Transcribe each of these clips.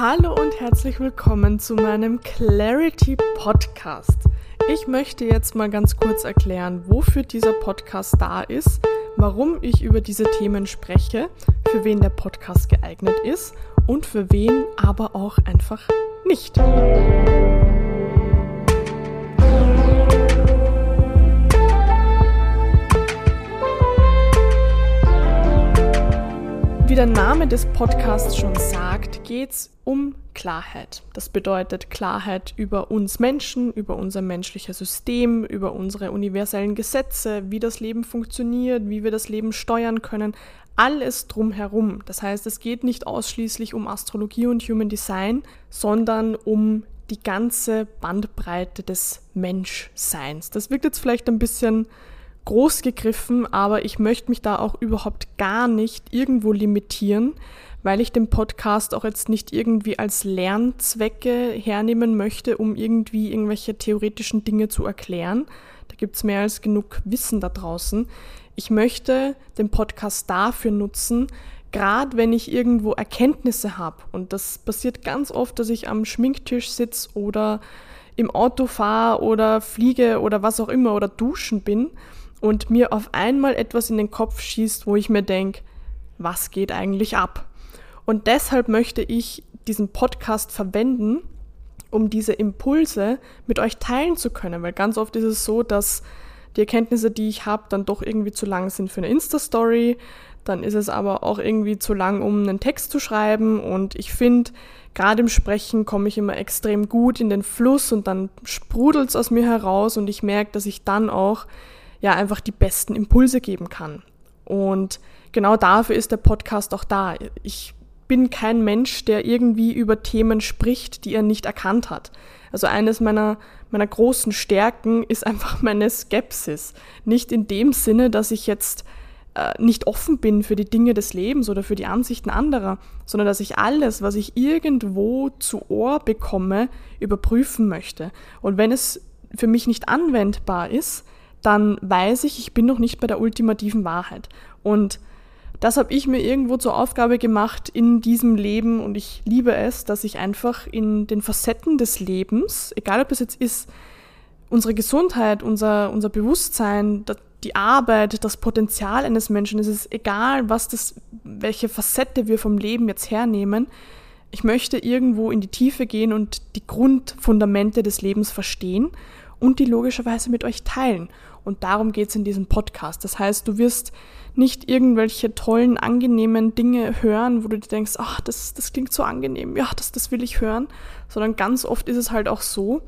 Hallo und herzlich willkommen zu meinem Clarity Podcast. Ich möchte jetzt mal ganz kurz erklären, wofür dieser Podcast da ist, warum ich über diese Themen spreche, für wen der Podcast geeignet ist und für wen aber auch einfach nicht. Wie der Name des Podcasts schon sagt, geht es um Klarheit. Das bedeutet Klarheit über uns Menschen, über unser menschliches System, über unsere universellen Gesetze, wie das Leben funktioniert, wie wir das Leben steuern können. Alles drumherum. Das heißt, es geht nicht ausschließlich um Astrologie und Human Design, sondern um die ganze Bandbreite des Menschseins. Das wirkt jetzt vielleicht ein bisschen groß gegriffen, aber ich möchte mich da auch überhaupt gar nicht irgendwo limitieren, weil ich den Podcast auch jetzt nicht irgendwie als Lernzwecke hernehmen möchte, um irgendwie irgendwelche theoretischen Dinge zu erklären. Da gibt es mehr als genug Wissen da draußen. Ich möchte den Podcast dafür nutzen, gerade wenn ich irgendwo Erkenntnisse habe. Und das passiert ganz oft, dass ich am Schminktisch sitze oder im Auto fahre oder fliege oder was auch immer oder duschen bin und mir auf einmal etwas in den Kopf schießt, wo ich mir denke, was geht eigentlich ab? Und deshalb möchte ich diesen Podcast verwenden, um diese Impulse mit euch teilen zu können, weil ganz oft ist es so, dass die Erkenntnisse, die ich habe, dann doch irgendwie zu lang sind für eine Insta-Story. Dann ist es aber auch irgendwie zu lang, um einen Text zu schreiben. Und ich finde, gerade im Sprechen komme ich immer extrem gut in den Fluss und dann sprudelt es aus mir heraus und ich merke, dass ich dann auch ja einfach die besten Impulse geben kann. Und genau dafür ist der Podcast auch da. Ich bin kein Mensch, der irgendwie über Themen spricht, die er nicht erkannt hat. Also eines meiner, meiner großen Stärken ist einfach meine Skepsis. Nicht in dem Sinne, dass ich jetzt äh, nicht offen bin für die Dinge des Lebens oder für die Ansichten anderer, sondern dass ich alles, was ich irgendwo zu Ohr bekomme, überprüfen möchte. Und wenn es für mich nicht anwendbar ist, dann weiß ich, ich bin noch nicht bei der ultimativen Wahrheit. Und das habe ich mir irgendwo zur Aufgabe gemacht in diesem Leben und ich liebe es, dass ich einfach in den Facetten des Lebens, egal ob es jetzt ist, unsere Gesundheit, unser, unser Bewusstsein, die Arbeit, das Potenzial eines Menschen, es ist egal, was das, welche Facette wir vom Leben jetzt hernehmen. Ich möchte irgendwo in die Tiefe gehen und die Grundfundamente des Lebens verstehen und die logischerweise mit euch teilen. Und darum geht es in diesem Podcast. Das heißt, du wirst nicht irgendwelche tollen, angenehmen Dinge hören, wo du dir denkst, ach, das, das klingt so angenehm, ja, das, das will ich hören, sondern ganz oft ist es halt auch so,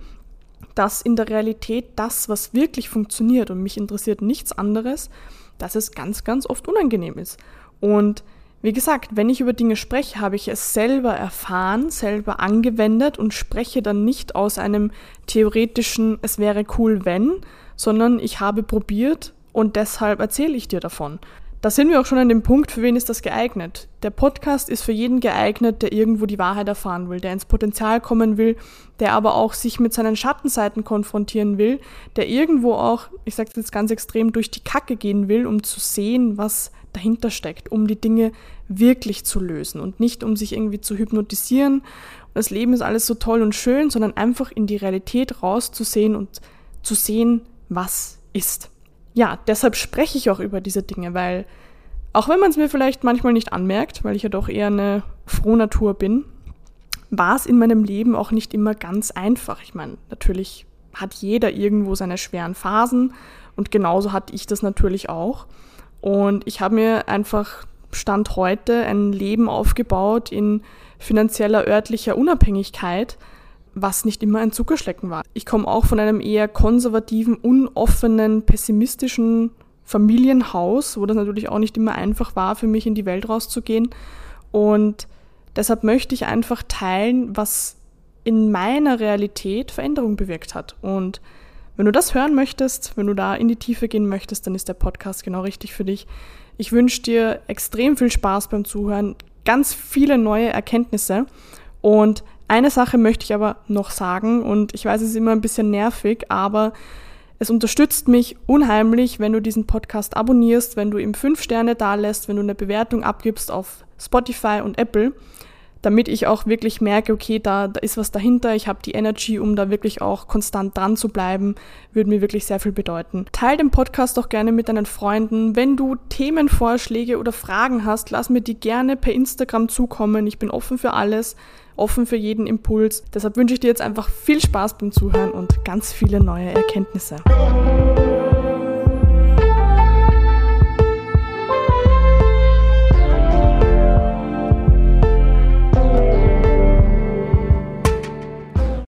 dass in der Realität das, was wirklich funktioniert und mich interessiert nichts anderes, dass es ganz, ganz oft unangenehm ist. Und wie gesagt, wenn ich über Dinge spreche, habe ich es selber erfahren, selber angewendet und spreche dann nicht aus einem theoretischen, es wäre cool, wenn, sondern ich habe probiert und deshalb erzähle ich dir davon. Da sind wir auch schon an dem Punkt, für wen ist das geeignet? Der Podcast ist für jeden geeignet, der irgendwo die Wahrheit erfahren will, der ins Potenzial kommen will, der aber auch sich mit seinen Schattenseiten konfrontieren will, der irgendwo auch, ich sage jetzt ganz extrem, durch die Kacke gehen will, um zu sehen, was dahinter steckt, um die Dinge wirklich zu lösen und nicht um sich irgendwie zu hypnotisieren. Das Leben ist alles so toll und schön, sondern einfach in die Realität rauszusehen und zu sehen, was ist. Ja, deshalb spreche ich auch über diese Dinge, weil auch wenn man es mir vielleicht manchmal nicht anmerkt, weil ich ja doch eher eine Frohnatur bin, war es in meinem Leben auch nicht immer ganz einfach. Ich meine, natürlich hat jeder irgendwo seine schweren Phasen und genauso hatte ich das natürlich auch. Und ich habe mir einfach Stand heute ein Leben aufgebaut in finanzieller örtlicher Unabhängigkeit, was nicht immer ein Zuckerschlecken war. Ich komme auch von einem eher konservativen, unoffenen, pessimistischen Familienhaus, wo das natürlich auch nicht immer einfach war, für mich in die Welt rauszugehen. Und deshalb möchte ich einfach teilen, was in meiner Realität Veränderung bewirkt hat. Und wenn du das hören möchtest, wenn du da in die Tiefe gehen möchtest, dann ist der Podcast genau richtig für dich. Ich wünsche dir extrem viel Spaß beim Zuhören, ganz viele neue Erkenntnisse und eine Sache möchte ich aber noch sagen und ich weiß, es ist immer ein bisschen nervig, aber es unterstützt mich unheimlich, wenn du diesen Podcast abonnierst, wenn du ihm fünf Sterne dalässt, wenn du eine Bewertung abgibst auf Spotify und Apple. Damit ich auch wirklich merke, okay, da, da ist was dahinter, ich habe die Energy, um da wirklich auch konstant dran zu bleiben, würde mir wirklich sehr viel bedeuten. Teil den Podcast auch gerne mit deinen Freunden. Wenn du Themenvorschläge oder Fragen hast, lass mir die gerne per Instagram zukommen. Ich bin offen für alles, offen für jeden Impuls. Deshalb wünsche ich dir jetzt einfach viel Spaß beim Zuhören und ganz viele neue Erkenntnisse.